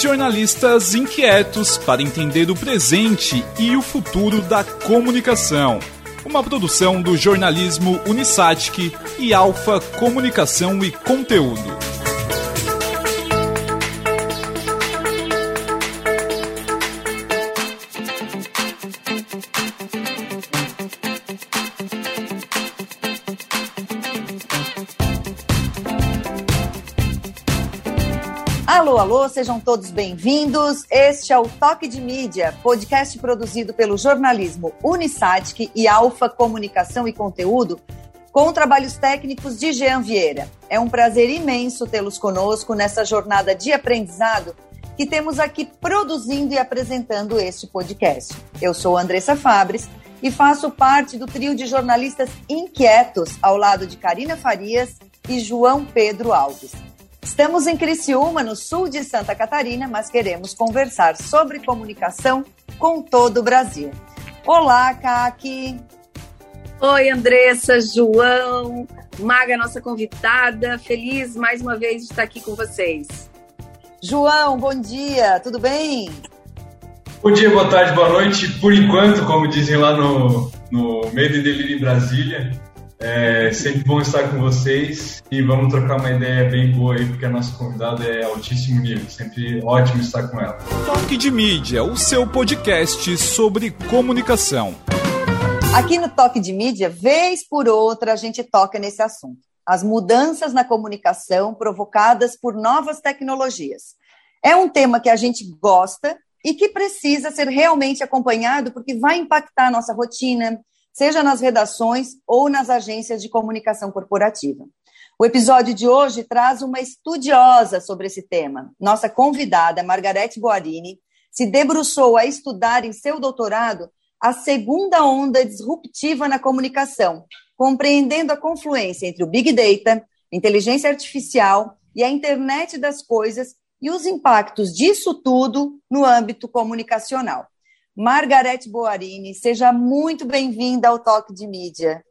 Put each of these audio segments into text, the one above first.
Jornalistas inquietos para entender o presente e o futuro da comunicação. Uma produção do jornalismo Unisatic e Alfa Comunicação e Conteúdo. Alô, sejam todos bem-vindos. Este é o Toque de Mídia, podcast produzido pelo jornalismo Unisatic e Alfa Comunicação e Conteúdo, com trabalhos técnicos de Jean Vieira. É um prazer imenso tê-los conosco nessa jornada de aprendizado que temos aqui produzindo e apresentando este podcast. Eu sou Andressa Fabres e faço parte do trio de jornalistas inquietos ao lado de Karina Farias e João Pedro Alves. Estamos em Criciúma, no sul de Santa Catarina, mas queremos conversar sobre comunicação com todo o Brasil. Olá, Kaki! Oi, Andressa, João, Maga, nossa convidada. Feliz mais uma vez de estar aqui com vocês. João, bom dia, tudo bem? Bom dia, boa tarde, boa noite. Por enquanto, como dizem lá no, no Medo e Delírio em Brasília, é sempre bom estar com vocês e vamos trocar uma ideia bem boa aí, porque a nossa convidada é altíssimo nível. Sempre ótimo estar com ela. Toque de Mídia, o seu podcast sobre comunicação. Aqui no Toque de Mídia, vez por outra, a gente toca nesse assunto. As mudanças na comunicação provocadas por novas tecnologias. É um tema que a gente gosta e que precisa ser realmente acompanhado porque vai impactar a nossa rotina, seja nas redações ou nas agências de comunicação corporativa. O episódio de hoje traz uma estudiosa sobre esse tema. Nossa convidada, Margarete Boarini, se debruçou a estudar em seu doutorado a segunda onda disruptiva na comunicação, compreendendo a confluência entre o Big Data, inteligência artificial e a internet das coisas e os impactos disso tudo no âmbito comunicacional. Margarete Boarini, seja muito bem-vinda ao Toque de Mídia.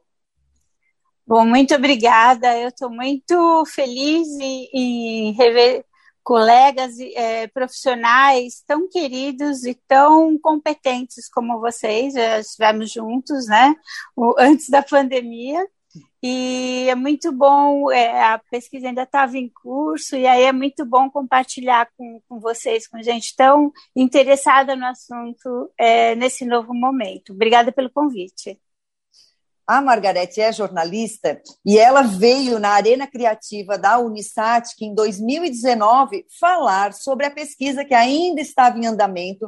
Bom, muito obrigada. Eu estou muito feliz em, rever colegas é, profissionais tão queridos e tão competentes como vocês. Já estivemos juntos, né? Antes da pandemia. E é muito bom, é, a pesquisa ainda estava em curso, e aí é muito bom compartilhar com, com vocês, com gente tão interessada no assunto é, nesse novo momento. Obrigada pelo convite. A Margarete é jornalista e ela veio na Arena Criativa da Unisat, que em 2019, falar sobre a pesquisa que ainda estava em andamento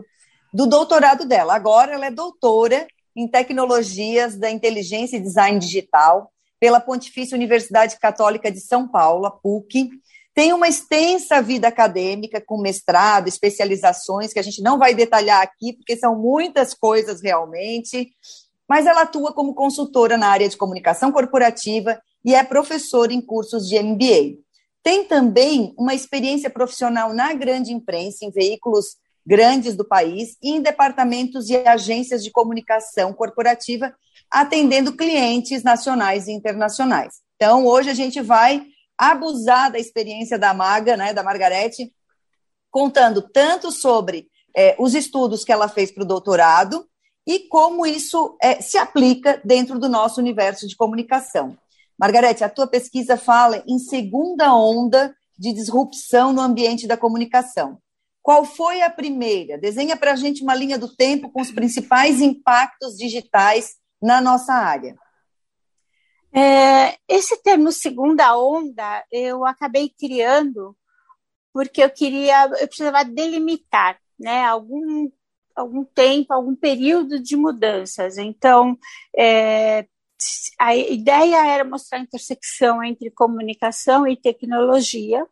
do doutorado dela. Agora ela é doutora em tecnologias da inteligência e design digital pela Pontifícia Universidade Católica de São Paulo, a PUC. Tem uma extensa vida acadêmica, com mestrado, especializações, que a gente não vai detalhar aqui, porque são muitas coisas realmente. Mas ela atua como consultora na área de comunicação corporativa e é professora em cursos de MBA. Tem também uma experiência profissional na grande imprensa, em veículos grandes do país e em departamentos e agências de comunicação corporativa atendendo clientes nacionais e internacionais. Então, hoje a gente vai abusar da experiência da Maga, né, da Margarete, contando tanto sobre é, os estudos que ela fez para o doutorado e como isso é, se aplica dentro do nosso universo de comunicação. Margarete, a tua pesquisa fala em segunda onda de disrupção no ambiente da comunicação. Qual foi a primeira? Desenha para a gente uma linha do tempo com os principais impactos digitais na nossa área? É, esse termo segunda onda eu acabei criando porque eu queria, eu precisava delimitar, né, algum algum tempo, algum período de mudanças. Então, é, a ideia era mostrar a intersecção entre comunicação e tecnologia,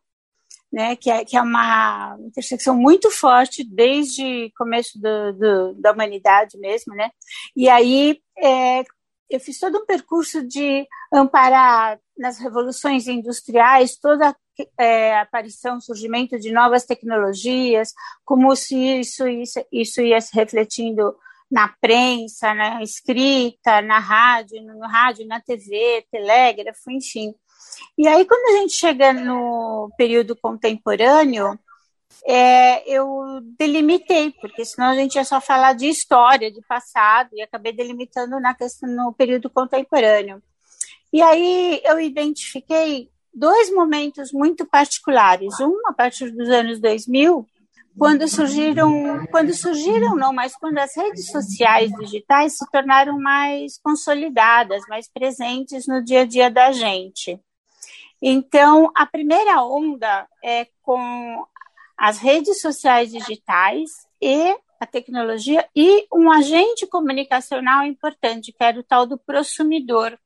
né, que, é, que é uma intersecção muito forte desde o começo do, do, da humanidade mesmo, né? E aí é, eu fiz todo um percurso de amparar nas revoluções industriais toda é, a aparição, surgimento de novas tecnologias, como se isso, isso, isso ia se refletindo na prensa, na escrita, na rádio, no rádio, na TV, telégrafo, enfim. E aí, quando a gente chega no período contemporâneo, é, eu delimitei, porque senão a gente ia só falar de história, de passado, e acabei delimitando na questão no período contemporâneo. E aí eu identifiquei dois momentos muito particulares. Um a partir dos anos 2000, quando surgiram, quando surgiram não, mas quando as redes sociais digitais se tornaram mais consolidadas, mais presentes no dia a dia da gente. Então, a primeira onda é com as redes sociais digitais e a tecnologia e um agente comunicacional importante, que era o tal do prosumidor.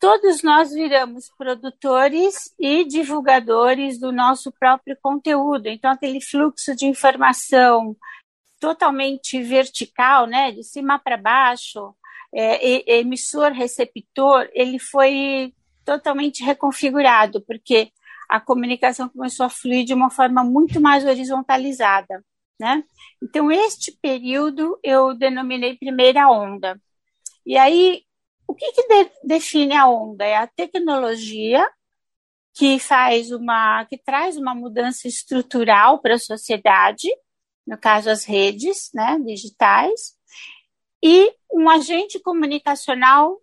Todos nós viramos produtores e divulgadores do nosso próprio conteúdo. Então, aquele fluxo de informação totalmente vertical, né, de cima para baixo, é, emissor, receptor, ele foi totalmente reconfigurado, porque a comunicação começou a fluir de uma forma muito mais horizontalizada, né? Então, este período eu denominei primeira onda. E aí, o que, que de, define a onda? É a tecnologia que faz uma, que traz uma mudança estrutural para a sociedade, no caso as redes, né, digitais, e um agente comunicacional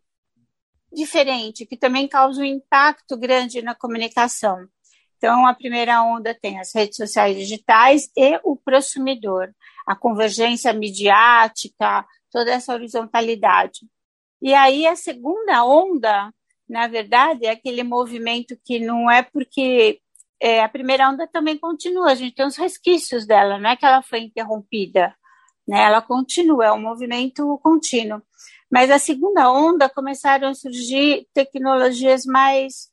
diferente, que também causa um impacto grande na comunicação. Então, a primeira onda tem as redes sociais digitais e o prosumidor, a convergência midiática, toda essa horizontalidade. E aí, a segunda onda, na verdade, é aquele movimento que não é porque é, a primeira onda também continua, a gente tem os resquícios dela, não é que ela foi interrompida, né? ela continua, é um movimento contínuo. Mas a segunda onda começaram a surgir tecnologias mais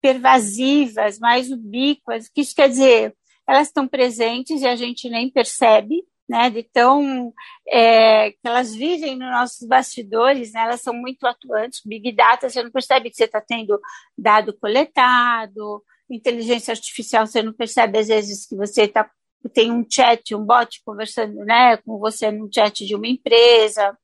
pervasivas, mais ubíquas. O que isso quer dizer? Elas estão presentes e a gente nem percebe, né? De tão é, que elas vivem nos nossos bastidores, né? Elas são muito atuantes. Big Data, você não percebe que você está tendo dado coletado. Inteligência artificial, você não percebe às vezes que você está tem um chat, um bot conversando, né, com você num chat de uma empresa.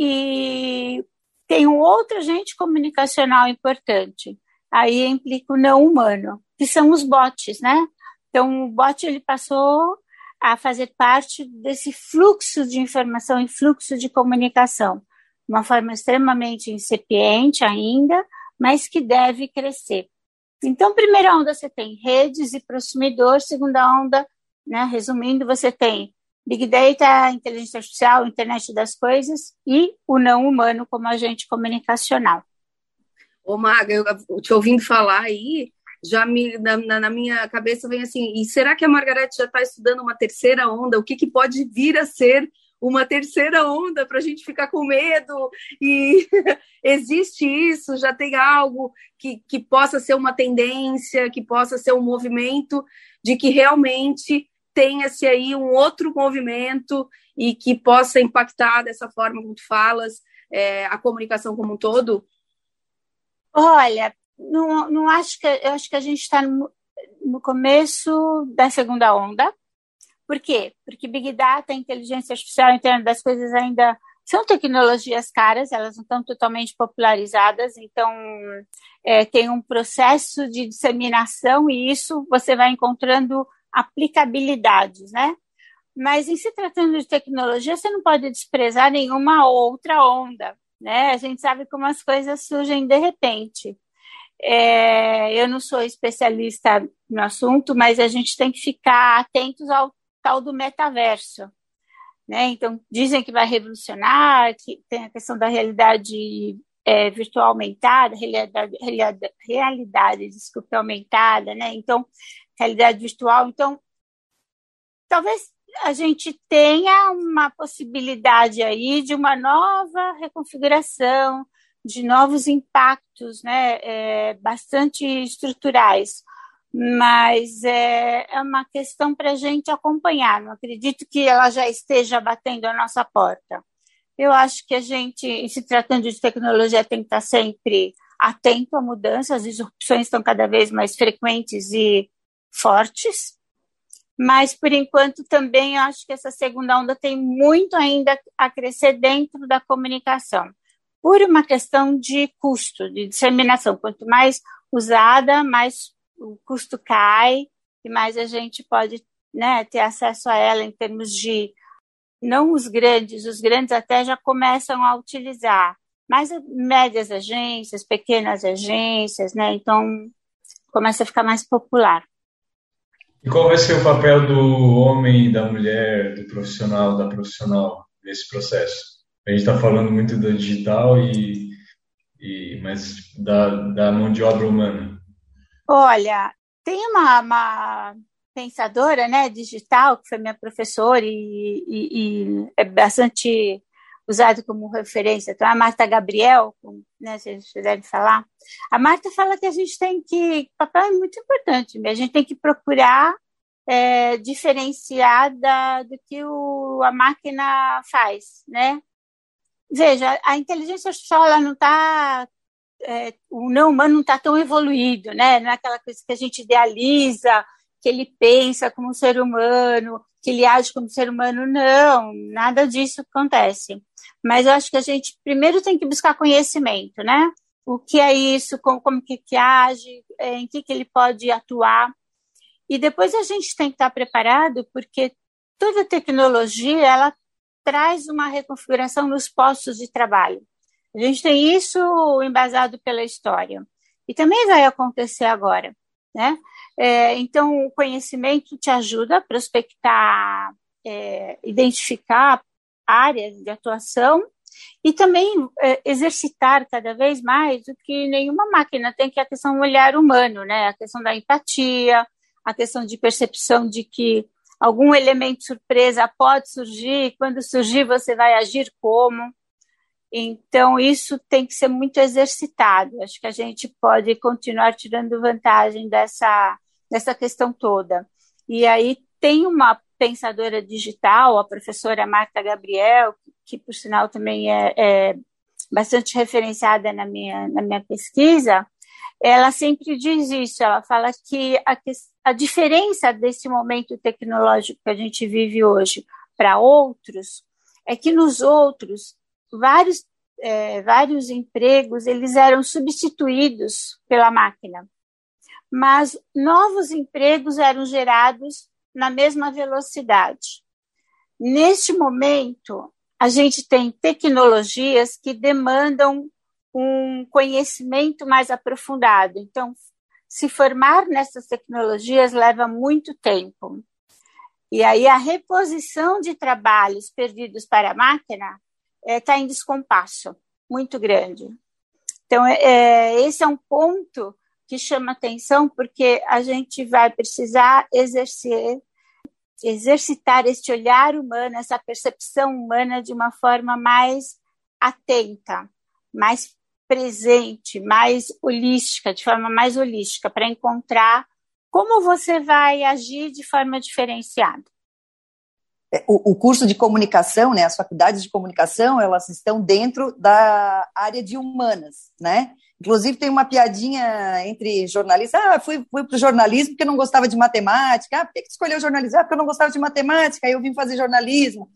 E tem um outro agente comunicacional importante, aí implica o não humano, que são os bots, né? Então, o bot ele passou a fazer parte desse fluxo de informação e fluxo de comunicação, uma forma extremamente incipiente ainda, mas que deve crescer. Então, primeira onda você tem redes e prosumidor, segunda onda, né, resumindo, você tem Big Data, inteligência artificial, internet das coisas e o não humano como agente comunicacional. Ô, Maga, eu te ouvindo falar aí, já me, na, na, minha cabeça vem assim, e será que a Margarete já está estudando uma terceira onda? O que, que pode vir a ser uma terceira onda para a gente ficar com medo? E existe isso? Já tem algo que, que possa ser uma tendência, que possa ser um movimento de que realmente tenha-se aí um outro movimento e que possa impactar dessa forma como tu falas, é, a comunicação como um todo? Olha, não, não acho que eu acho que a gente está no, no, começo da segunda onda. Por quê? Porque Big Data, inteligência artificial, internet das coisas ainda são tecnologias caras, elas não estão totalmente popularizadas, então é, tem um processo de disseminação e isso você vai encontrando aplicabilidades, né? Mas em se tratando de tecnologia, você não pode desprezar nenhuma outra onda né? A gente sabe como as coisas surgem de repente. É, eu não sou especialista no assunto, mas a gente tem que ficar atentos ao tal do metaverso. Né? Então, dizem que vai revolucionar, que tem a questão da realidade é, virtual aumentada, realidade, realidade, desculpa, aumentada, né? Então, realidade virtual. Então, talvez a gente tenha uma possibilidade aí de uma nova reconfiguração, de novos impactos, né, é, bastante estruturais. Mas é, é uma questão para a gente acompanhar. Não acredito que ela já esteja batendo a nossa porta. Eu acho que a gente, se tratando de tecnologia, tem que estar sempre atento à mudança. As disrupções estão cada vez mais frequentes e fortes mas por enquanto também acho que essa segunda onda tem muito ainda a crescer dentro da comunicação, por uma questão de custo, de disseminação. Quanto mais usada, mais o custo cai, que mais a gente pode né, ter acesso a ela em termos de não os grandes, os grandes até já começam a utilizar, mas médias agências, pequenas agências, né? Então começa a ficar mais popular. E qual vai ser o papel do homem, da mulher, do profissional, da profissional nesse processo? A gente está falando muito do digital e, e mas da, da mão de obra humana. Olha, tem uma, uma pensadora né, digital, que foi minha professora e, e, e é bastante usado como referência. Então, a Marta Gabriel, né, vocês devem falar. A Marta fala que a gente tem que. O papel é muito importante, a gente tem que procurar é, diferenciar da, do que o, a máquina faz, né? Veja, a inteligência artificial ela não está é, o não humano não está tão evoluído, né? Não é aquela coisa que a gente idealiza, que ele pensa como um ser humano, que ele age como ser humano. Não, nada disso acontece. Mas eu acho que a gente primeiro tem que buscar conhecimento, né? O que é isso, como, como que, que age, é, em que, que ele pode atuar. E depois a gente tem que estar preparado, porque toda tecnologia ela traz uma reconfiguração nos postos de trabalho. A gente tem isso embasado pela história. E também vai acontecer agora. Né? É, então, o conhecimento te ajuda a prospectar, é, identificar áreas de atuação e também é, exercitar cada vez mais o que nenhuma máquina tem, que é a questão do olhar humano, né? a questão da empatia, a questão de percepção de que algum elemento surpresa pode surgir, quando surgir você vai agir como. Então, isso tem que ser muito exercitado. Acho que a gente pode continuar tirando vantagem dessa, dessa questão toda. E aí tem uma pensadora digital, a professora Marta Gabriel, que, por sinal também é, é bastante referenciada na minha, na minha pesquisa, ela sempre diz isso, ela fala que a, a diferença desse momento tecnológico que a gente vive hoje para outros é que nos outros vários, é, vários empregos eles eram substituídos pela máquina, mas novos empregos eram gerados na mesma velocidade. Neste momento, a gente tem tecnologias que demandam um conhecimento mais aprofundado. Então, se formar nessas tecnologias leva muito tempo. E aí a reposição de trabalhos perdidos para a máquina está é, tá em descompasso muito grande. Então, é, é, esse é um ponto que chama atenção, porque a gente vai precisar exercer, exercitar este olhar humano, essa percepção humana de uma forma mais atenta, mais presente, mais holística, de forma mais holística, para encontrar como você vai agir de forma diferenciada. É, o, curso de comunicação, né, as faculdades de comunicação, elas estão dentro da área de humanas, né? Inclusive tem uma piadinha entre jornalistas, ah, fui, fui para o jornalismo porque não gostava de matemática, ah, por que, que escolheu jornalismo? Ah, porque eu não gostava de matemática, aí eu vim fazer jornalismo.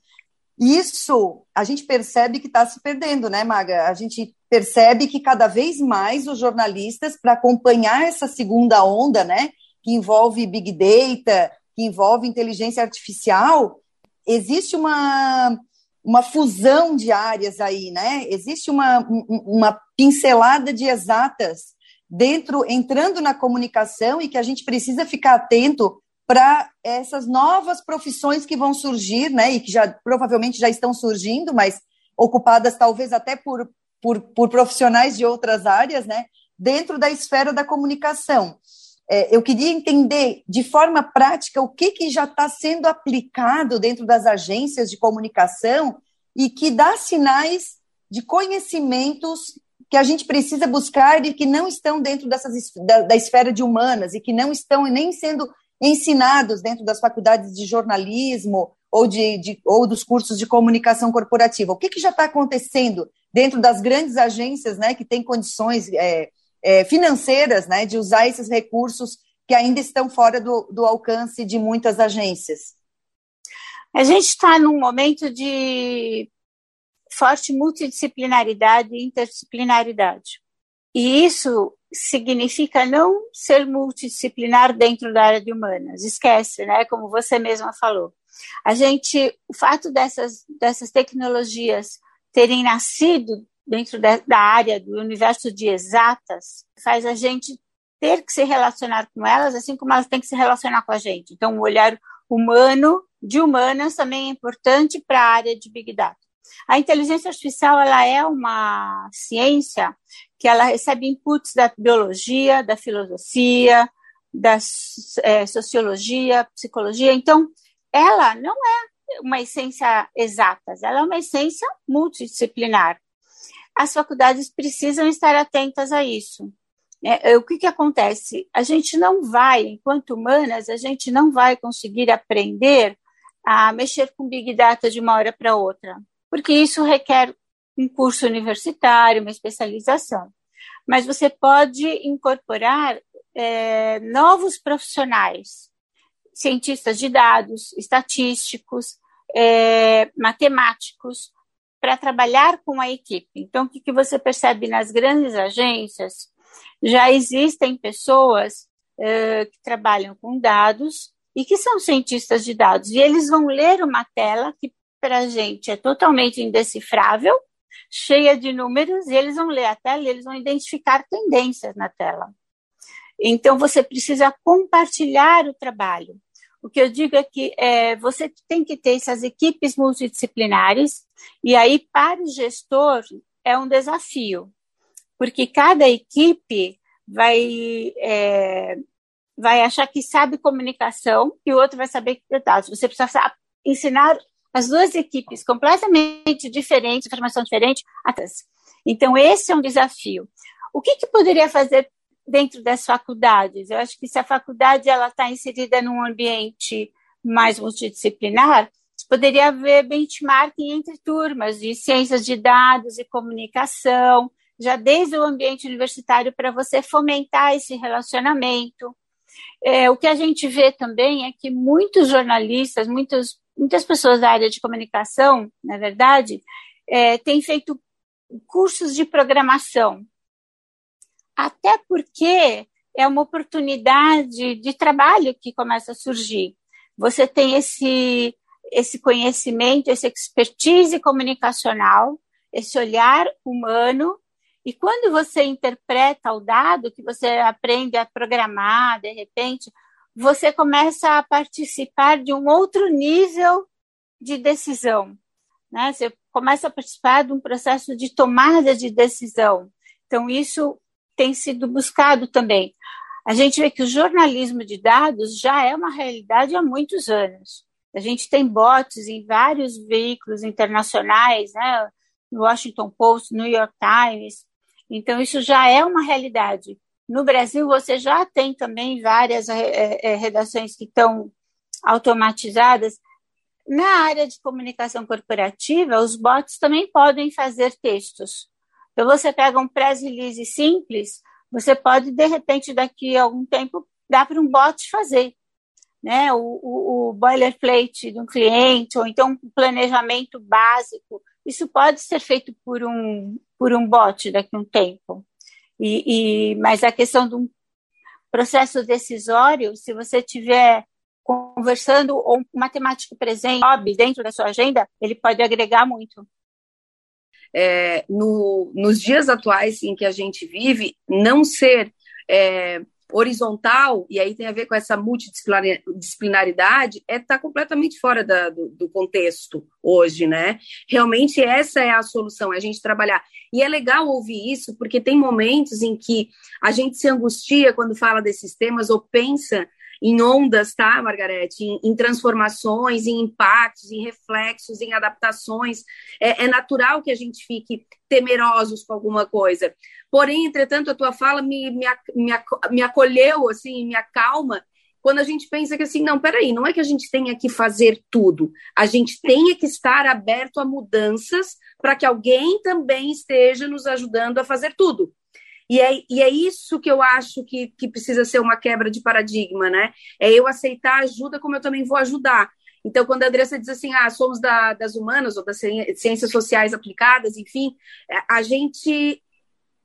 Isso a gente percebe que está se perdendo, né, Maga? A gente percebe que cada vez mais os jornalistas, para acompanhar essa segunda onda, né, que envolve Big Data, que envolve inteligência artificial, existe uma, uma fusão de áreas aí, né? Existe uma, uma pincelada de exatas dentro, entrando na comunicação e que a gente precisa ficar atento para essas novas profissões que vão surgir, né? E que já provavelmente já estão surgindo, mas ocupadas talvez até por, por, por profissionais de outras áreas, né? Dentro da esfera da comunicação é, eu queria entender de forma prática o que, que já está sendo aplicado dentro das agências de comunicação e que dá sinais de conhecimentos que a gente precisa buscar e que não estão dentro dessas, da, da esfera de humanas e que não estão nem sendo ensinados dentro das faculdades de jornalismo ou, de, de ou dos cursos de comunicação corporativa. O que, que já está acontecendo dentro das grandes agências né, que têm condições é, é, financeiras né, de usar esses recursos que ainda estão fora do, do alcance de muitas agências? A gente está num momento de forte multidisciplinaridade e interdisciplinaridade. E isso significa não ser multidisciplinar dentro da área de humanas. Esquece, né? Como você mesma falou. A gente, o fato dessas, dessas tecnologias terem nascido dentro da, da área do universo de exatas faz a gente ter que se relacionar com elas, assim como elas têm que se relacionar com a gente. Então, o olhar humano de humanas também é importante para a área de Big Data. A inteligência artificial ela é uma ciência que ela recebe inputs da biologia, da filosofia, da é, sociologia, psicologia. Então, ela não é uma essência exata, ela é uma essência multidisciplinar. As faculdades precisam estar atentas a isso. É, o que, que acontece? A gente não vai, enquanto humanas, a gente não vai conseguir aprender a mexer com Big Data de uma hora para outra, porque isso requer um curso universitário, uma especialização. Mas você pode incorporar é, novos profissionais, cientistas de dados, estatísticos, é, matemáticos, para trabalhar com a equipe. Então, o que, que você percebe nas grandes agências? Já existem pessoas é, que trabalham com dados e que são cientistas de dados, e eles vão ler uma tela que para a gente é totalmente indecifrável, cheia de números, e eles vão ler a tela e eles vão identificar tendências na tela. Então, você precisa compartilhar o trabalho. O que eu digo é que é, você tem que ter essas equipes multidisciplinares, e aí, para o gestor, é um desafio, porque cada equipe vai, é, vai achar que sabe comunicação e o outro vai saber dados. Você precisa ensinar as duas equipes completamente diferentes, informação diferente, atrás. Então, esse é um desafio. O que, que poderia fazer dentro das faculdades? Eu acho que se a faculdade ela está inserida num ambiente mais multidisciplinar, poderia haver benchmarking entre turmas de ciências de dados e comunicação, já desde o ambiente universitário para você fomentar esse relacionamento. É, o que a gente vê também é que muitos jornalistas, muitos muitas pessoas da área de comunicação, na verdade, é, têm feito cursos de programação, até porque é uma oportunidade de trabalho que começa a surgir. Você tem esse, esse conhecimento, esse expertise comunicacional, esse olhar humano, e quando você interpreta o dado, que você aprende a programar, de repente, você começa a participar de um outro nível de decisão. Né? Você começa a participar de um processo de tomada de decisão. Então, isso tem sido buscado também. A gente vê que o jornalismo de dados já é uma realidade há muitos anos. A gente tem bots em vários veículos internacionais, né? no Washington Post, New York Times. Então, isso já é uma realidade. No Brasil, você já tem também várias é, é, redações que estão automatizadas. Na área de comunicação corporativa, os bots também podem fazer textos. Então, você pega um press release simples, você pode, de repente, daqui a algum tempo, dar para um bot fazer. Né? O, o, o boilerplate de um cliente, ou então um planejamento básico. Isso pode ser feito por um, por um bot daqui a um tempo. E, e, mas a questão de um processo decisório, se você tiver conversando ou um matemático presente dentro da sua agenda, ele pode agregar muito. É, no, nos dias atuais em que a gente vive, não ser é, horizontal, e aí tem a ver com essa multidisciplinaridade, é estar tá completamente fora da, do, do, contexto hoje, né? Realmente essa é a solução, é a gente trabalhar. E é legal ouvir isso, porque tem momentos em que a gente se angustia quando fala desses temas ou pensa em ondas, tá, Margarete? Em, em, transformações, em impactos, em reflexos, em adaptações. É, é, natural que a gente fique temerosos com alguma coisa. Porém, entretanto, a tua fala me, me, me, me acolheu, assim, me acalma, quando a gente pensa que assim, não, peraí, não é que a gente tenha que fazer tudo, a gente tenha que estar aberto a mudanças para que alguém também esteja nos ajudando a fazer tudo. E é, e é isso que eu acho que, que precisa ser uma quebra de paradigma, né? É eu aceitar ajuda como eu também vou ajudar. Então, quando a Andressa diz assim, ah, somos da, das humanas ou das ciências sociais aplicadas, enfim, é, a gente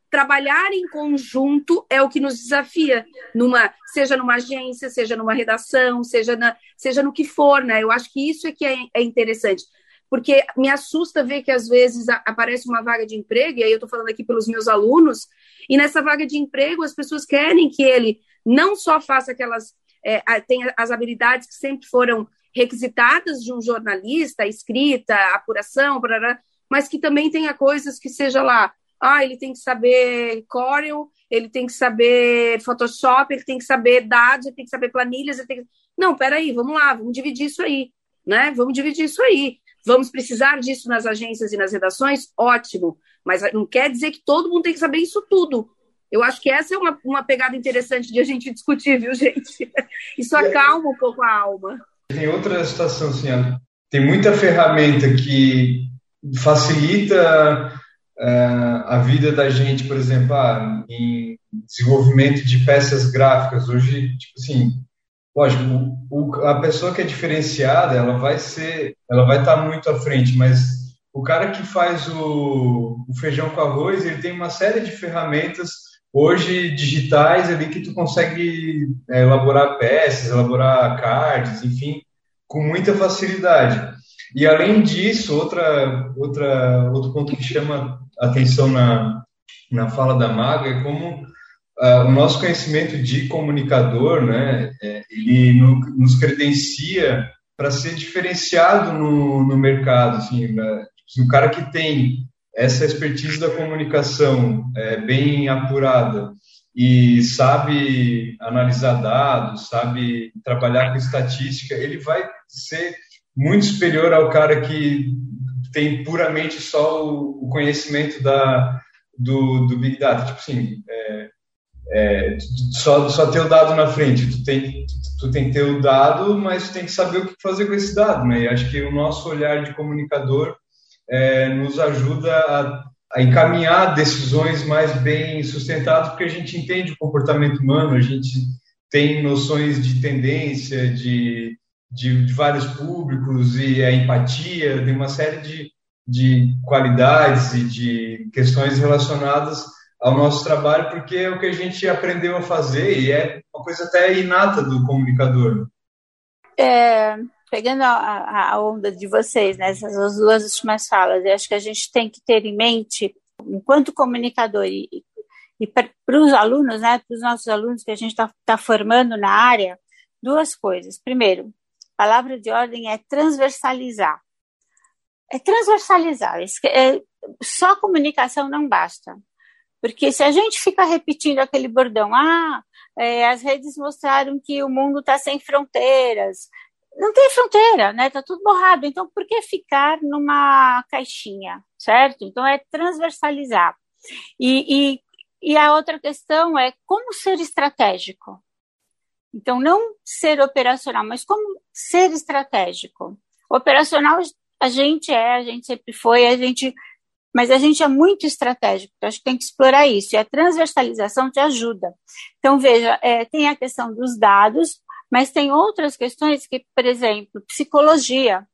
trabalhar em conjunto é o que nos desafia, numa, seja numa agência, seja numa redação, seja, na, seja no que for, né? Eu acho que isso é que é, é interessante. Porque me assusta ver que às vezes aparece uma vaga de emprego, e aí eu estou falando aqui pelos meus alunos, e nessa vaga de emprego as pessoas querem que ele não só faça aquelas, é, tenha as habilidades que sempre foram requisitadas de um jornalista, escrita, apuração, mas que também tenha coisas que seja lá ah, ele tem que saber Corel, ele tem que saber Photoshop, ele tem que saber dados, ele tem que saber planilhas, ele tem que... Não, peraí, vamos lá, vamos dividir isso aí, né? Vamos dividir isso aí. Vamos precisar disso nas agências e nas redações? Ótimo. Mas não quer dizer que todo mundo tem que saber isso tudo. Eu acho que essa é uma, uma pegada interessante de a gente discutir, viu, gente? Isso acalma um pouco a alma. Tem outra situação, assim, tem muita ferramenta que facilita uh, a vida da gente, por exemplo, ah, em desenvolvimento de peças gráficas. Hoje, tipo assim, lógico, o, a pessoa que é diferenciada, ela vai ser, ela vai estar muito à frente, mas o cara que faz o, o feijão com arroz, ele tem uma série de ferramentas hoje digitais ali que tu consegue é, elaborar peças, elaborar cards, enfim, com muita facilidade. E além disso, outra, outra, outro ponto que chama atenção na, na fala da Maga é como uh, o nosso conhecimento de comunicador, né, é, ele no, nos credencia para ser diferenciado no, no mercado, assim, né? o cara que tem essa expertise da comunicação é, bem apurada e sabe analisar dados, sabe trabalhar com estatística, ele vai ser muito superior ao cara que tem puramente só o, conhecimento da, do, do Big Data. Tipo assim, é, é, só, só ter o dado na frente. Tu tem, tu tem que ter o dado, mas tu tem que saber o que fazer com esse dado. Né? E acho que o nosso olhar de comunicador é, nos ajuda a, a, encaminhar decisões mais bem sustentadas, porque a gente entende o comportamento humano, a gente tem noções de tendência, de de, de, vários públicos e a empatia, tem uma série de, de qualidades e de questões relacionadas ao nosso trabalho, porque é o que a gente aprendeu a fazer e é uma coisa até inata do comunicador. É, pegando a, a, onda de vocês, né, essas duas últimas falas, eu acho que a gente tem que ter em mente, enquanto comunicador e, e para os alunos, né, para os nossos alunos que a gente está tá formando na área, duas coisas. Primeiro, palavra de ordem é transversalizar. É transversalizar. É, só comunicação não basta. Porque se a gente fica repetindo aquele bordão, ah, é, as redes mostraram que o mundo está sem fronteiras. Não tem fronteira, né? Está tudo borrado. Então, por que ficar numa caixinha, certo? Então, é transversalizar. E, e, e a outra questão é como ser estratégico. Então, não ser operacional, mas como ser estratégico. Operacional a gente é, a gente sempre foi, a gente, mas a gente é muito estratégico. Então, acho que tem que explorar isso. E a transversalização te ajuda. Então, veja, é, tem a questão dos dados, mas tem outras questões que, por exemplo, psicologia.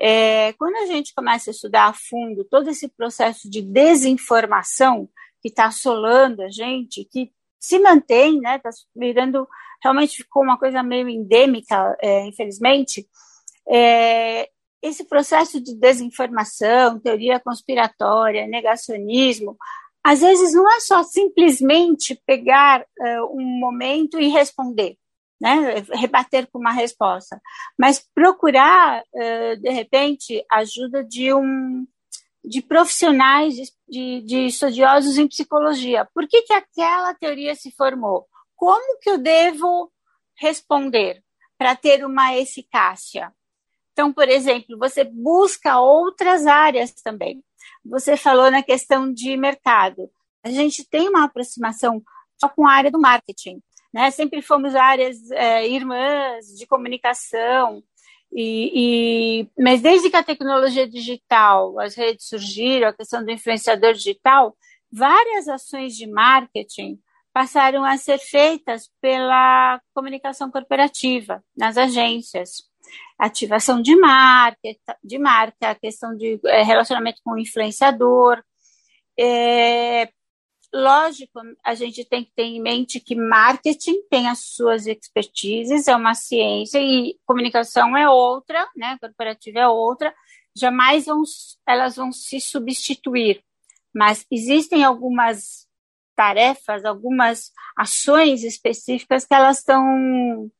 É, quando a gente começa a estudar a fundo todo esse processo de desinformação que está assolando a gente, que se mantém, né, está virando realmente ficou uma coisa meio endêmica, é, infelizmente, é, esse processo de desinformação, teoria conspiratória, negacionismo, às vezes não é só simplesmente pegar uh, um momento e responder, né, rebater com uma resposta, mas procurar, uh, de repente, ajuda de um de profissionais, de, de, estudiosos em psicologia. Por que, que aquela teoria se formou? como que eu devo responder para ter uma eficácia? Então, por exemplo, você busca outras áreas também. Você falou na questão de mercado. A gente tem uma aproximação só com a área do marketing. Né? Sempre fomos áreas é, irmãs de comunicação, e, e, mas desde que a tecnologia digital, as redes surgiram, a questão do influenciador digital, várias ações de marketing passaram a ser feitas pela comunicação corporativa nas agências. Ativação de marca, de marca, a questão de é, relacionamento com o influenciador, é, lógico, a gente tem que ter em mente que marketing tem as suas expertises, é uma ciência, e comunicação é outra, né? Corporativa é outra, jamais vão, elas vão se substituir. Mas existem algumas tarefas, algumas ações específicas que elas estão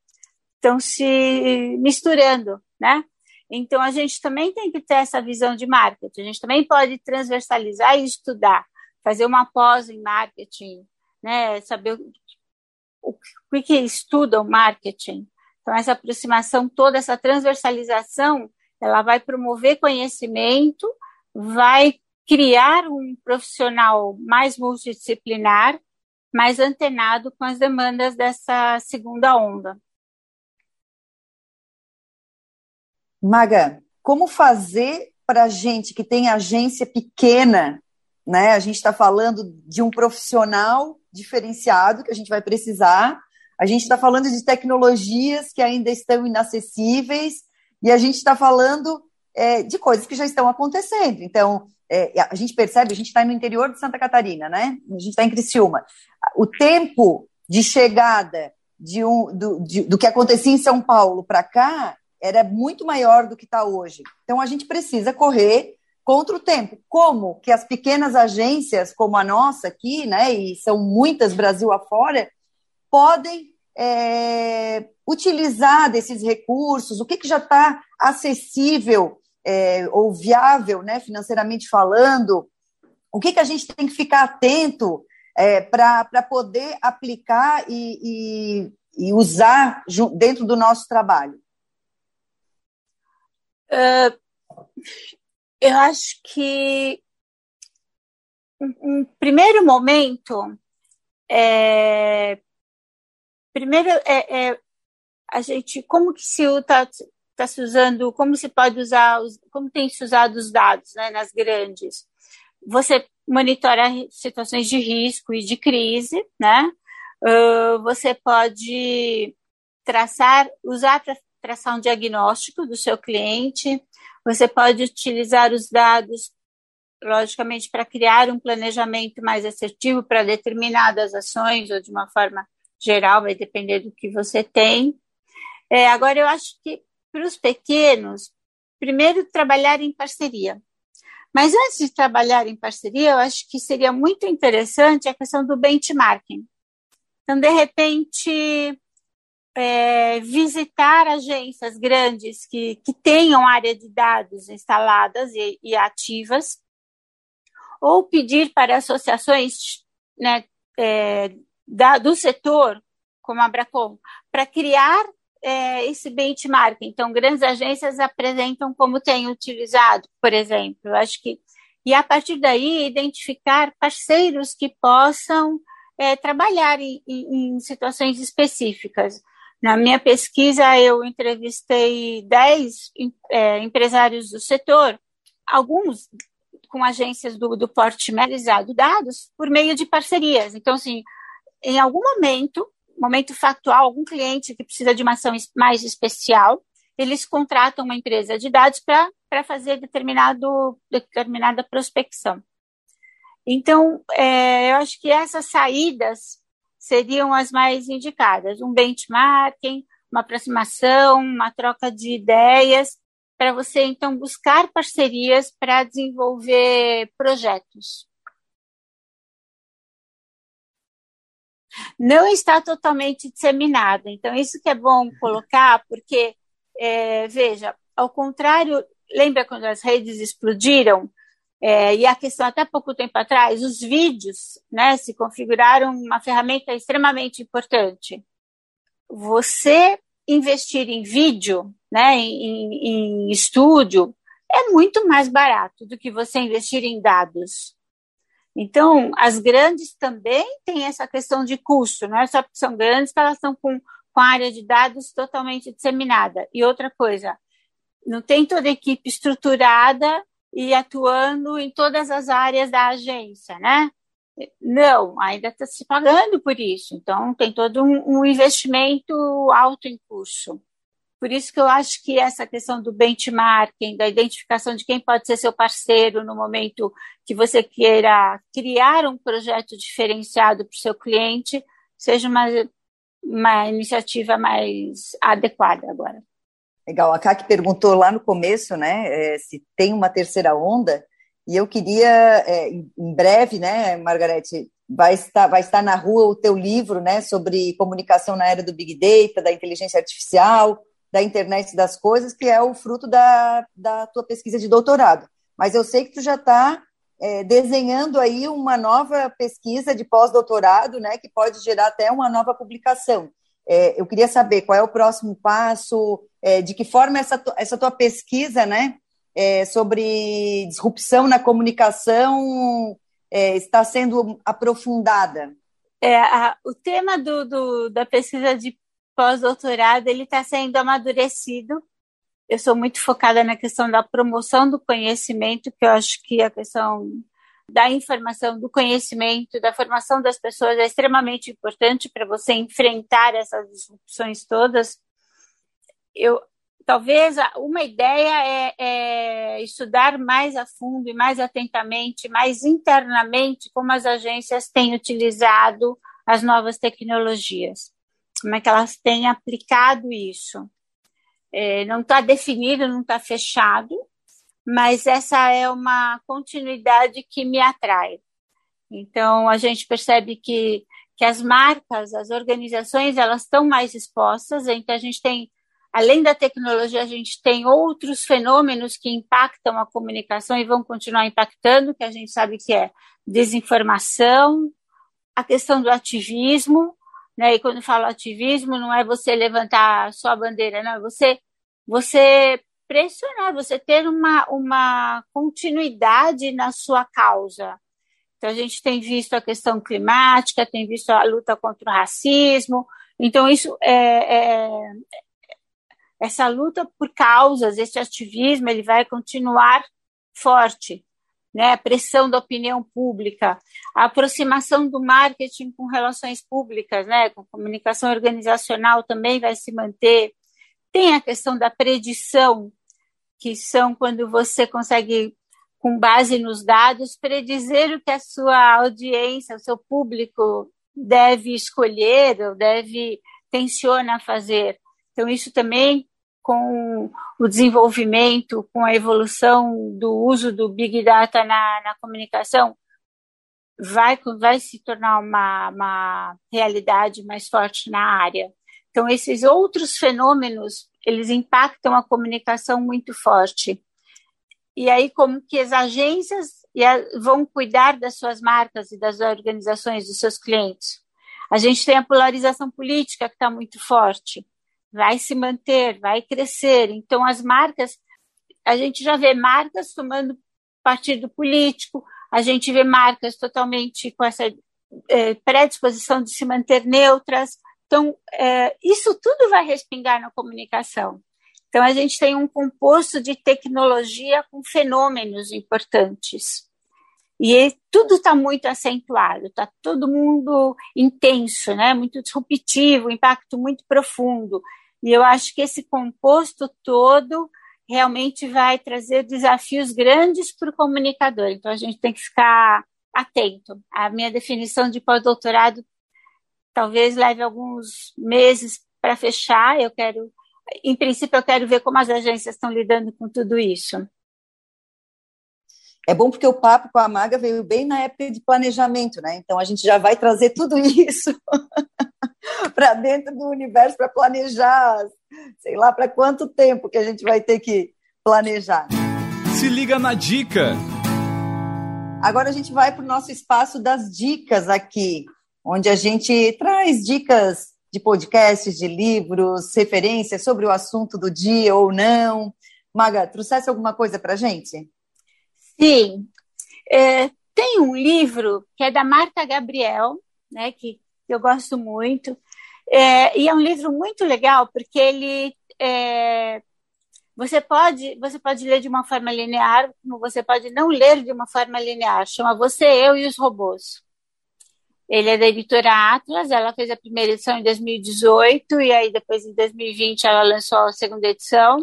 estão se misturando, né? Então a gente também tem que ter essa visão de marketing. A gente também pode transversalizar e estudar, fazer uma pós em marketing, né? Saber o, o que estuda o marketing. Então essa aproximação toda, essa transversalização, ela vai promover conhecimento, vai criar um profissional mais multidisciplinar, mais antenado com as demandas dessa segunda onda. Maga, como fazer para gente que tem agência pequena, né? A gente está falando de um profissional diferenciado que a gente vai precisar. A gente está falando de tecnologias que ainda estão inacessíveis e a gente está falando é, de coisas que já estão acontecendo. Então, é, a gente percebe, a gente está no interior de Santa Catarina, né? A gente está em Criciúma. O tempo de chegada de um, do, de, do que acontecia em São Paulo para cá era muito maior do que está hoje. Então, a gente precisa correr contra o tempo. Como que as pequenas agências, como a nossa aqui, né, e são muitas Brasil afora, podem é, utilizar desses recursos, o que, que já está acessível é, ou viável, né, financeiramente falando, o que, que a gente tem que ficar atento é, para poder aplicar e, e, e, usar dentro do nosso trabalho? Uh, eu acho que um primeiro momento é, primeiro é, é, a gente como que se está está se usando, como se pode usar, os, como tem se usado os dados né, nas grandes. Você monitora situações de risco e de crise, né? Uh, você pode traçar, usar para traçar um diagnóstico do seu cliente. Você pode utilizar os dados, logicamente, para criar um planejamento mais assertivo para determinadas ações ou de uma forma geral, vai depender do que você tem. É, agora, eu acho que para os pequenos, primeiro trabalhar em parceria. Mas antes de trabalhar em parceria, eu acho que seria muito interessante a questão do benchmarking. Então, de repente, é, visitar agências grandes que, que tenham área de dados instaladas e, e ativas, ou pedir para associações né, é, da, do setor, como a Bracom, para criar é, esse benchmark. Então, grandes agências apresentam como têm utilizado, por exemplo. Eu acho que e a partir daí identificar parceiros que possam é, trabalhar em, em, situações específicas. Na minha pesquisa, eu entrevistei 10 é, empresários do setor, alguns com agências do, do porte realizado dados por meio de parcerias. Então, assim, em algum momento, momento factual, algum cliente que precisa de uma ação mais especial, eles contratam uma empresa de dados para fazer determinado, determinada prospecção. Então, é, eu acho que essas saídas seriam as mais indicadas: um benchmarking, uma aproximação, uma troca de ideias, para você então buscar parcerias para desenvolver projetos. não está totalmente disseminada. Então, isso que é bom colocar, porque, é, veja, ao contrário, lembra quando as redes explodiram? É, e a questão, até pouco tempo atrás, os vídeos né, se configuraram uma ferramenta extremamente importante. Você investir em vídeo, né, em, em estúdio, é muito mais barato do que você investir em dados. Então, as grandes também têm essa questão de custo, não é só porque são grandes que elas estão com, com a área de dados totalmente disseminada. E outra coisa, não tem toda a equipe estruturada e atuando em todas as áreas da agência, né? Não, ainda está se pagando por isso. Então, tem todo um, um investimento alto em custo. Por isso que eu acho que essa questão do benchmarking, da identificação de quem pode ser seu parceiro no momento que você queira criar um projeto diferenciado para o seu cliente, seja uma, uma iniciativa mais adequada agora. Legal, a Kaki perguntou lá no começo, né, é, se tem uma terceira onda, e eu queria, é, em breve, né, Margarete, vai estar, vai estar na rua o teu livro, né, sobre comunicação na era do Big Data, da inteligência artificial, da internet das coisas, que é o fruto da, da tua pesquisa de doutorado. Mas eu sei que tu já está é, desenhando aí uma nova pesquisa de pós-doutorado, né, que pode gerar até uma nova publicação. É, eu queria saber qual é o próximo passo, é, de que forma essa, essa tua pesquisa, né, é, sobre disrupção na comunicação é, está sendo aprofundada? É, a, o tema do, do, da pesquisa de pós-doutorado ele está sendo amadurecido. Eu sou muito focada na questão da promoção do conhecimento, que eu acho que a questão da informação, do conhecimento, da formação das pessoas é extremamente importante para você enfrentar essas disrupções todas. Eu talvez uma ideia é, é, estudar mais a fundo e mais atentamente, mais internamente, como as agências têm utilizado as novas tecnologias, como é que elas têm aplicado isso. É, não está definido, não está fechado, mas essa é uma continuidade que me atrai. Então, a gente percebe que, que as marcas, as organizações, elas estão mais expostas, então a gente tem além da tecnologia, a gente tem outros fenômenos que impactam a comunicação e vão continuar impactando, que a gente sabe que é desinformação, a questão do ativismo, né? E quando falo ativismo, não é você levantar só a bandeira, não, é você, você pressionar, você ter uma, uma continuidade na sua causa. Então, a gente tem visto a questão climática, tem visto a luta contra o racismo. Então, isso é, é, essa luta por causas, esse ativismo, ele vai continuar forte. Né, a pressão da opinião pública, a aproximação do marketing com relações públicas, né, com comunicação organizacional também vai se manter. Tem a questão da predição, que são quando você consegue, com base nos dados, predizer o que a sua audiência, o seu público deve escolher ou deve tenciona fazer. Então, isso também com o desenvolvimento, com a evolução do uso do Big Data na, na comunicação, vai, vai se tornar uma, uma realidade mais forte na área. Então, esses outros fenômenos, eles impactam a comunicação muito forte. E aí, como que as agências vão cuidar das suas marcas e das organizações dos seus clientes? A gente tem a polarização política que está muito forte vai se manter, vai crescer. Então, as marcas, a gente já vê marcas tomando partido político, a gente vê marcas totalmente com essa é, predisposição de se manter neutras. Então, é, isso tudo vai respingar na comunicação. Então, a gente tem um composto de tecnologia com fenômenos importantes. E tudo está muito acentuado, está todo mundo intenso, né? muito disruptivo, impacto muito profundo. E eu acho que esse composto todo realmente vai trazer desafios grandes para o comunicador. Então, a gente tem que ficar atento. A minha definição de pós-doutorado talvez leve alguns meses para fechar. Eu quero, em princípio, eu quero ver como as agências estão lidando com tudo isso. É bom porque o papo com a Maga veio bem na época de planejamento, né? Então a gente já vai trazer tudo isso para dentro do universo para planejar, sei lá, para quanto tempo que a gente vai ter que planejar. Se liga na dica. Agora a gente vai para o nosso espaço das dicas aqui, onde a gente traz dicas de podcasts, de livros, referências sobre o assunto do dia ou não. Maga, trouxesse alguma coisa para a gente? Sim. É, tem um livro que é da Marta Gabriel, né, que eu gosto muito, é, e é um livro muito legal porque ele é, você pode você pode ler de uma forma linear, como você pode não ler de uma forma linear. Chama Você, Eu e os Robôs. Ele é da editora Atlas, ela fez a primeira edição em 2018 e aí depois em 2020 ela lançou a segunda edição.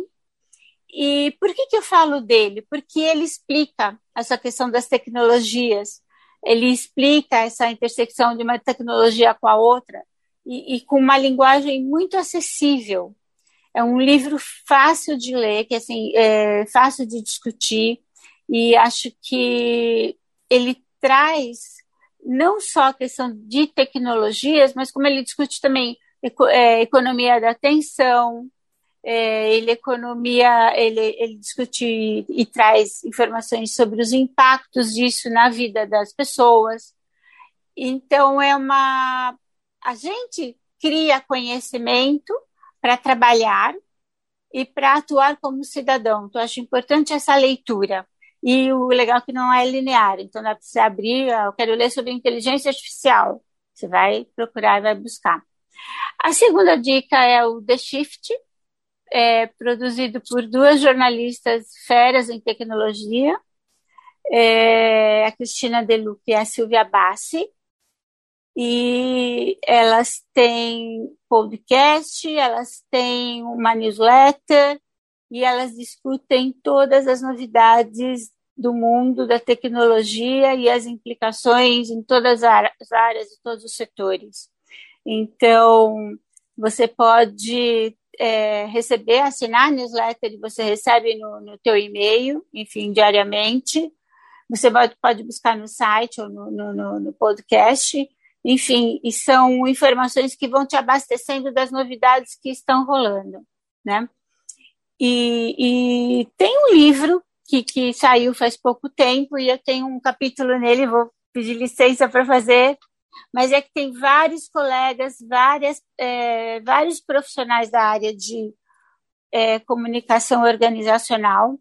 E por que, que eu falo dele? Porque ele explica essa questão das tecnologias, ele explica essa intersecção de uma tecnologia com a outra e, e com uma linguagem muito acessível. É um livro fácil de ler, que assim é fácil de discutir e acho que ele traz não só a questão de tecnologias, mas como ele discute também é, economia da atenção, é, ele economia, ele, ele discute e, traz informações sobre os impactos disso na vida das pessoas. Então é uma a gente cria conhecimento para trabalhar e para atuar como cidadão. Então, acho importante essa leitura. E o legal é que não é linear. Então, dá para você abrir, eu quero ler sobre inteligência artificial. Você vai procurar e vai buscar. A segunda dica é o The Shift, é produzido por duas jornalistas feras em tecnologia, é, a Cristina Deluc e a Silvia Bassi e elas têm podcast, elas têm uma newsletter e elas discutem todas as novidades do mundo da tecnologia e as implicações em todas as áreas e todos os setores. Então, você pode é, receber, assinar a newsletter você recebe no, no teu e-mail, enfim, diariamente. Você pode, pode buscar no site ou no, no, no podcast enfim, e são informações que vão te abastecendo das novidades que estão rolando, né? E, e tem um livro que, que saiu faz pouco tempo e eu tenho um capítulo nele, vou pedir licença para fazer, mas é que tem vários colegas, várias, é, vários profissionais da área de é, comunicação organizacional.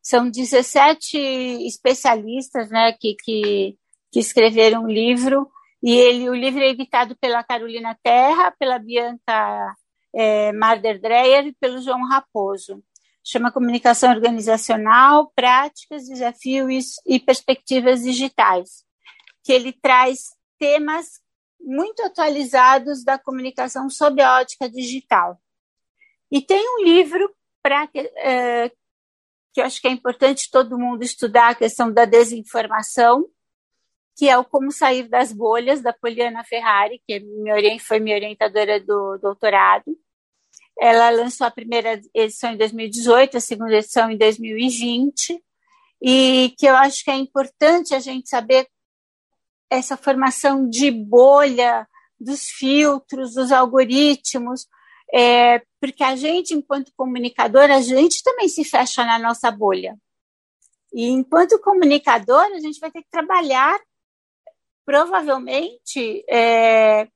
São 17 especialistas né, que, que que escreveram um livro, e ele, o livro é editado pela Carolina Terra, pela Bianca é, Marder Dreyer e pelo João Raposo. Chama Comunicação Organizacional, Práticas, Desafios e Perspectivas Digitais, que ele traz temas muito atualizados da comunicação sob a ótica digital. E tem um livro é, que eu acho que é importante todo mundo estudar a questão da desinformação, que é o Como Sair das Bolhas, da Poliana Ferrari, que é foi minha orientadora do doutorado. Ela lançou a primeira edição em 2018, a segunda edição em 2020, e que eu acho que é importante a gente saber essa formação de bolha, dos filtros, dos algoritmos, é, porque a gente, enquanto comunicador, a gente também se fecha na nossa bolha. E enquanto comunicador, a gente vai ter que trabalhar provavelmente é,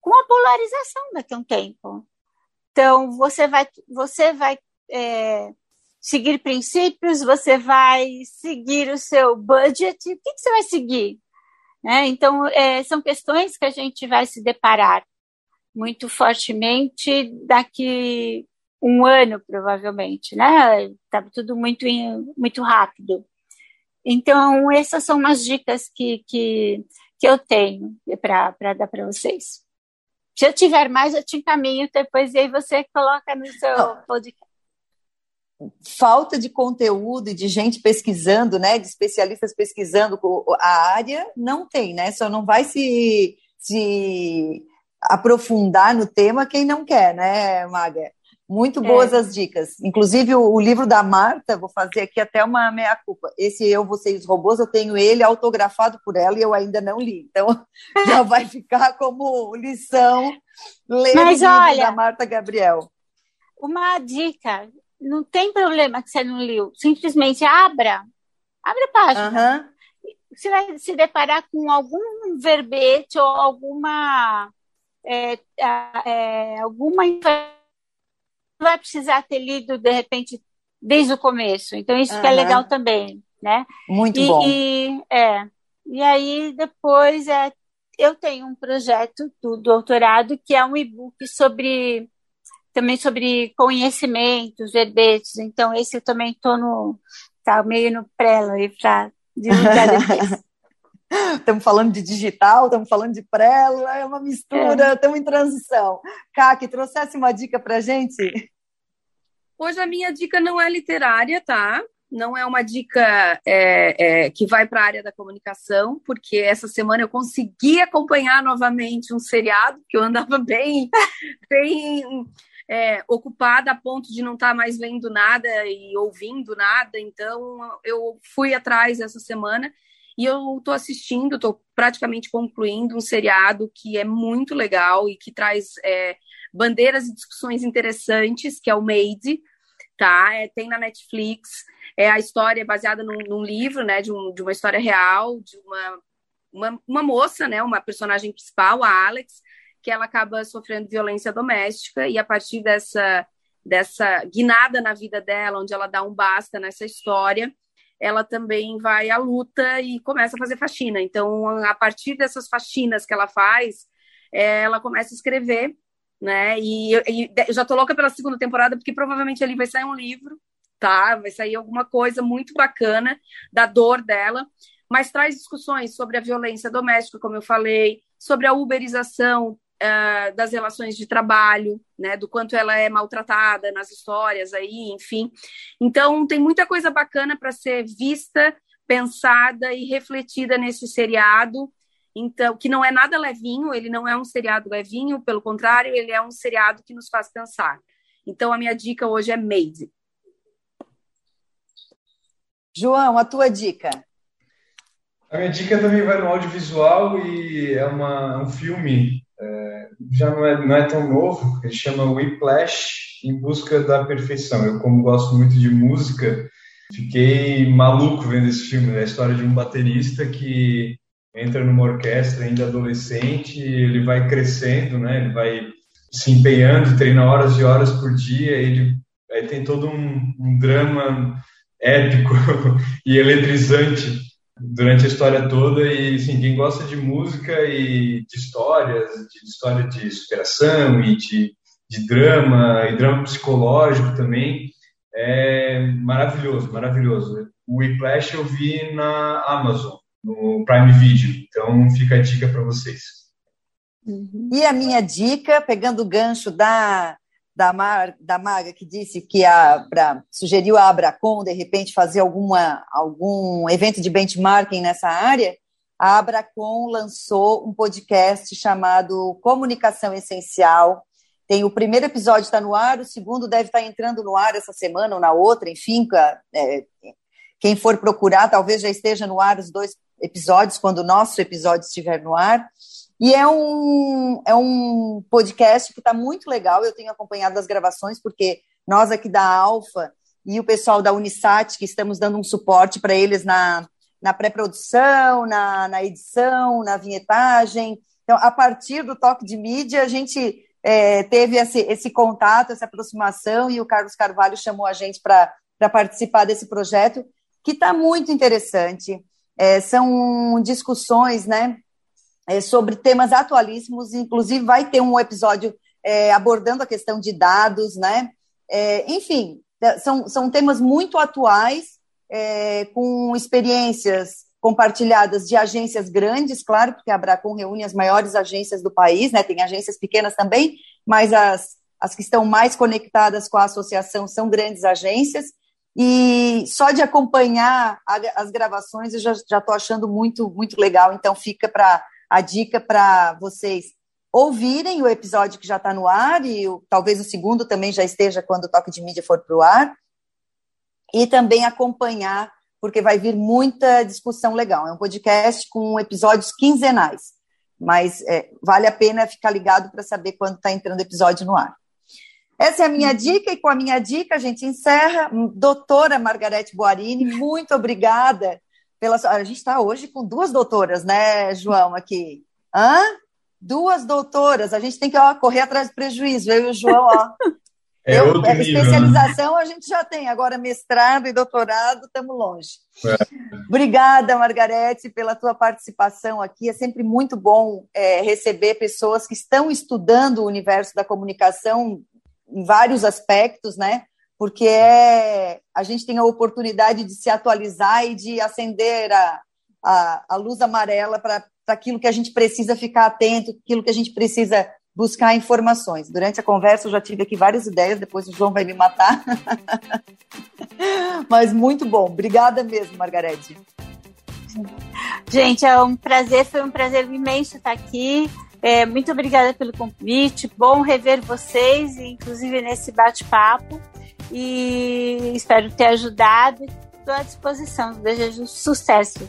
com a polarização daqui a um tempo. Então, você vai, você vai é, seguir princípios, você vai seguir o seu budget, o que, que você vai seguir? Né? Então, é, são questões que a gente vai se deparar muito fortemente daqui um ano, provavelmente, né? Está tudo muito, muito rápido. Então, essas são umas dicas que, que, que eu tenho para dar para vocês. Se eu tiver mais, eu te encaminho depois e aí você coloca no seu podcast. Falta de conteúdo e de gente pesquisando, né? De especialistas pesquisando a área, não tem, né? Só não vai se, se aprofundar no tema quem não quer, né, Maga? Muito boas é. as dicas. Inclusive, o, o, livro da Marta, vou fazer aqui até uma meia-culpa. Esse Eu, Vocês, Robôs, eu tenho ele autografado por ela e eu ainda não li. Então, já vai ficar como lição ler Mas, o livro olha, da Marta Gabriel. Uma dica, não tem problema que você não leu. Simplesmente abra, abra a página. Uhum. Você vai se deparar com algum verbete ou alguma... É, é, alguma informação vai precisar ter lido, de repente, desde o começo. Então, isso uhum. que é legal também, né? Muito e, bom. E, é, e aí, depois, é, eu tenho um projeto do doutorado que é um e-book sobre também sobre conhecimentos, verbetes. Então, esse eu também estou no. Tá meio no prelo aí para divulgar depois. Estamos falando de digital, estamos falando de prelo, é uma mistura, estamos é. em transição. Kaki, trouxesse uma dica para gente? Hoje a minha dica não é literária, tá? Não é uma dica é, é, que vai para a área da comunicação, porque essa semana eu consegui acompanhar novamente um seriado, que eu andava bem, bem é, ocupada a ponto de não estar tá mais vendo nada e ouvindo nada. Então, eu fui atrás essa semana e eu estou assistindo, estou praticamente concluindo um seriado que é muito legal e que traz é, bandeiras e discussões interessantes, que é o Made, tá? É, tem na Netflix. É a história baseada num, num livro, né? De, um, de uma história real, de uma, uma, uma moça, né? Uma personagem principal, a Alex, que ela acaba sofrendo violência doméstica e a partir dessa dessa guinada na vida dela, onde ela dá um basta nessa história, ela também vai à luta e começa a fazer faxina. Então, a partir dessas faxinas que ela faz, é, ela começa a escrever, né? E, e eu já tô louca pela segunda temporada, porque provavelmente ali vai sair um livro, tá? Vai sair alguma coisa muito bacana da dor dela, mas traz discussões sobre a violência doméstica, como eu falei, sobre a uberização uh, das relações de trabalho, né, do quanto ela é maltratada nas histórias aí, enfim. Então tem muita coisa bacana para ser vista, pensada e refletida nesse seriado. Então, que não é nada levinho, ele não é um seriado levinho, pelo contrário, ele é um seriado que nos faz pensar. Então, a minha dica hoje é Made. João, a tua dica? A minha dica também vai no audiovisual e é uma, um filme é, já não é, não é tão novo, ele chama Whiplash em busca da perfeição. Eu, como gosto muito de música, fiquei maluco vendo esse filme, é a história de um baterista que entra numa orquestra ainda adolescente, ele vai crescendo, né? Ele vai se empenhando, treina horas e horas por dia, ele aí tem todo um, um drama épico e eletrizante durante a história toda e assim, quem gosta de música e de histórias, de história de superação e de, de drama e drama psicológico também, é maravilhoso, maravilhoso. O Whiplash eu vi na Amazon, no Prime Video, então fica a dica para vocês. Uhum. E a minha dica, pegando o gancho da da, Mar, da Maga que disse que a, pra, sugeriu a Abracom, de repente, fazer alguma, algum evento de benchmarking nessa área, a Abracom lançou um podcast chamado Comunicação Essencial. Tem o primeiro episódio está no ar, o segundo deve estar entrando no ar essa semana ou na outra, enfim, é, quem for procurar talvez já esteja no ar os dois episódios, quando o nosso episódio estiver no ar. E é um, é um podcast que está muito legal. Eu tenho acompanhado as gravações, porque nós aqui da Alfa e o pessoal da Unisat, que estamos dando um suporte para eles na, na pré-produção, na, na edição, na vinhetagem. Então, a partir do toque de mídia, a gente é, teve esse, esse contato, essa aproximação, e o Carlos Carvalho chamou a gente para participar desse projeto, que está muito interessante. É, são discussões, né? é, sobre temas atualíssimos, inclusive vai ter um episódio é, abordando a questão de dados, né? É, enfim, é, são, são temas muito atuais, é, com experiências compartilhadas de agências grandes, claro, porque a Abracom reúne as maiores agências do país, né? Tem agências pequenas também, mas as, as que estão mais conectadas com a associação são grandes agências. E só de acompanhar a, as gravações eu já estou achando muito, muito legal. Então, fica para a dica para vocês ouvirem o episódio que já está no ar, e o, talvez o segundo também já esteja quando o toque de mídia for para o ar, e também acompanhar, porque vai vir muita discussão legal. É um podcast com episódios quinzenais, mas é, vale a pena ficar ligado para saber quando está entrando episódio no ar. Essa é a minha dica, e com a minha dica a gente encerra. Doutora Margarete Boarini, muito obrigada pela. A gente está hoje com duas doutoras, né, João, aqui. Hã? Duas doutoras. A gente tem que ó, correr atrás do prejuízo. Eu e o João, ó. É eu, nível, especialização né? a gente já tem, agora mestrado e doutorado, estamos longe. É. Obrigada, Margarete, pela tua participação aqui. É sempre muito bom é, receber pessoas que estão estudando o universo da comunicação em vários aspectos, né? porque é, a gente tem a oportunidade de se atualizar e de acender a, a, a luz amarela para aquilo que a gente precisa ficar atento, aquilo que a gente precisa buscar informações. Durante a conversa eu já tive aqui várias ideias, depois o João vai me matar. Mas muito bom. Obrigada mesmo, Margarete. Gente, é um prazer, foi um prazer imenso estar aqui. É, muito obrigada pelo convite. Bom rever vocês, inclusive nesse bate-papo. E espero ter ajudado. Estou à disposição. Desejo sucesso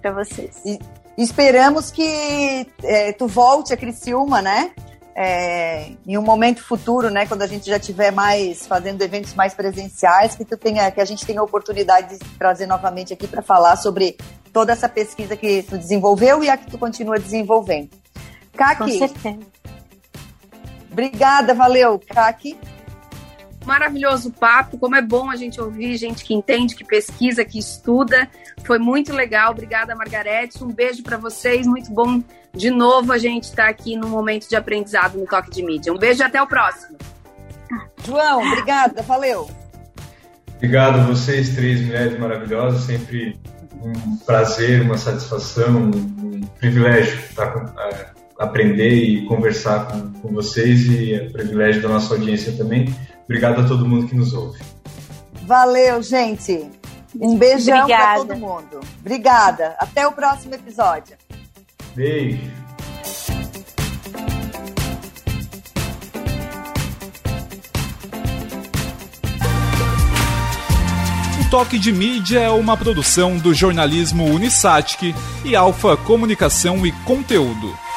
para vocês. E esperamos que é, tu volte a Criciúma, né? É, em um momento futuro, né, quando a gente já tiver mais fazendo eventos mais presenciais, que tu tenha, que a gente tenha a oportunidade de trazer novamente aqui para falar sobre toda essa pesquisa que tu desenvolveu e a que tu continua desenvolvendo. Kaki. Com certeza. Obrigada, valeu, Kaki. Maravilhoso papo, como é bom a gente ouvir gente que entende, que pesquisa, que estuda. Foi muito legal. Obrigada, Margarete. Um beijo para vocês. Muito bom de novo a gente estar tá aqui num momento de aprendizado no Toque de Mídia. Um beijo e até o próximo. João, obrigada, valeu. Obrigado a vocês, três mulheres maravilhosas. Sempre um prazer, uma satisfação, um privilégio estar com, é, aprender e conversar com, com vocês e é privilégio da nossa audiência também. Obrigado a todo mundo que nos ouve. Valeu, gente. Um beijão para todo mundo. Obrigada. Até o próximo episódio. Beijo. O Toque de Mídia é uma produção do jornalismo Unisatic e Alfa Comunicação e Conteúdo.